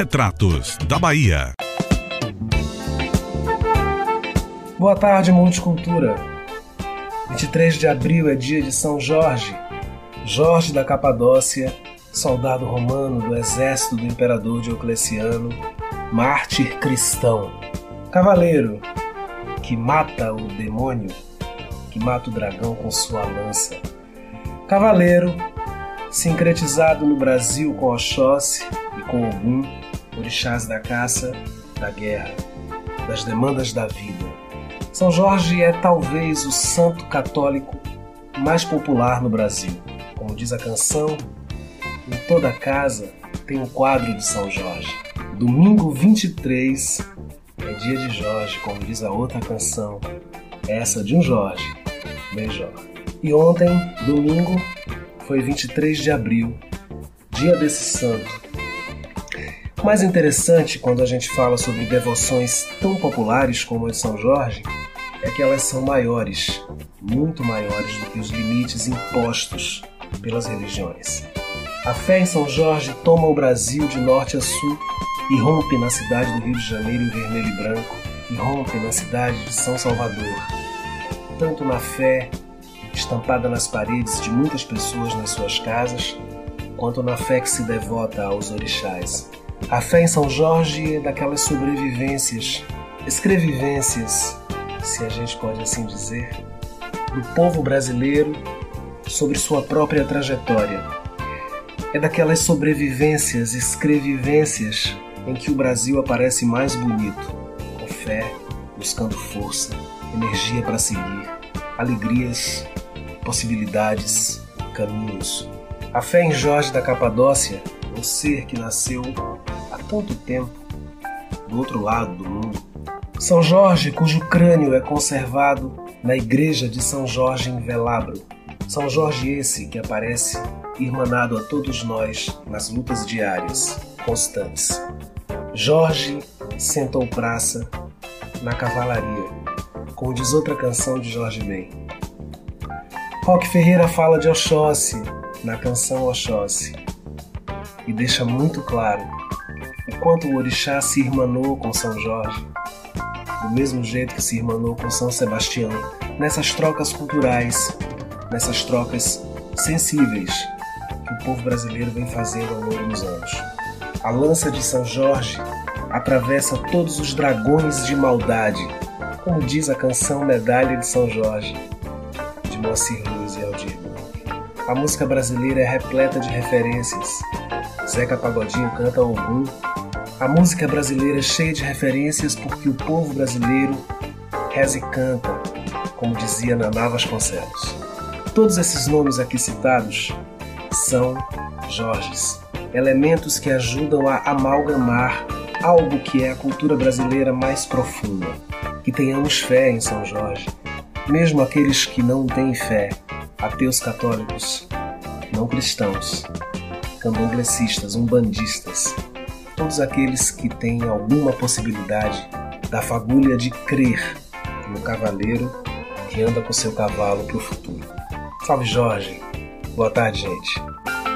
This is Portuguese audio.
Retratos da Bahia. Boa tarde, Multicultura. 23 de abril é dia de São Jorge, Jorge da Capadócia, soldado romano do exército do imperador Diocleciano, mártir cristão, cavaleiro que mata o demônio, que mata o dragão com sua lança. Cavaleiro sincretizado no Brasil com Oxóssi e com Ogum, orixás da caça, da guerra, das demandas da vida. São Jorge é talvez o santo católico mais popular no Brasil. Como diz a canção, em toda casa tem um quadro de São Jorge. Domingo 23 é dia de Jorge, como diz a outra canção, essa de um Jorge, Beijó. E ontem, domingo, foi 23 de abril, dia desse santo. O mais interessante quando a gente fala sobre devoções tão populares como a de São Jorge é que elas são maiores, muito maiores do que os limites impostos pelas religiões. A fé em São Jorge toma o Brasil de norte a sul e rompe na cidade do Rio de Janeiro em vermelho e branco e rompe na cidade de São Salvador. Tanto na fé estampada nas paredes de muitas pessoas nas suas casas, quanto na fé que se devota aos orixás. A fé em São Jorge é daquelas sobrevivências, escrevivências, se a gente pode assim dizer, do povo brasileiro sobre sua própria trajetória. É daquelas sobrevivências, escrevivências em que o Brasil aparece mais bonito, com fé, buscando força, energia para seguir, alegrias possibilidades, caminhos. A fé em Jorge da Capadócia, um ser que nasceu tanto tempo do outro lado do mundo. São Jorge, cujo crânio é conservado na igreja de São Jorge em Velabro. São Jorge esse que aparece irmanado a todos nós nas lutas diárias, constantes. Jorge sentou praça na cavalaria, como diz outra canção de Jorge Ben. Roque Ferreira fala de Oxóssi na canção Oxóssi e deixa muito claro o quanto o orixá se irmanou com São Jorge, do mesmo jeito que se irmanou com São Sebastião, nessas trocas culturais, nessas trocas sensíveis que o povo brasileiro vem fazendo ao longo dos anos. A lança de São Jorge atravessa todos os dragões de maldade, como diz a canção Medalha de São Jorge Moacir Luz e Aldir A música brasileira é repleta de referências. Zeca Pagodinho canta Ogum. A música brasileira é cheia de referências porque o povo brasileiro reza e canta, como dizia Naná Vasconcelos. Todos esses nomes aqui citados são Jorges, elementos que ajudam a amalgamar algo que é a cultura brasileira mais profunda. Que tenhamos fé em São Jorge, mesmo aqueles que não têm fé, ateus católicos, não cristãos, candonglecistas, umbandistas, todos aqueles que têm alguma possibilidade da fagulha de crer no cavaleiro que anda com seu cavalo para o futuro. Salve Jorge! Boa tarde, gente!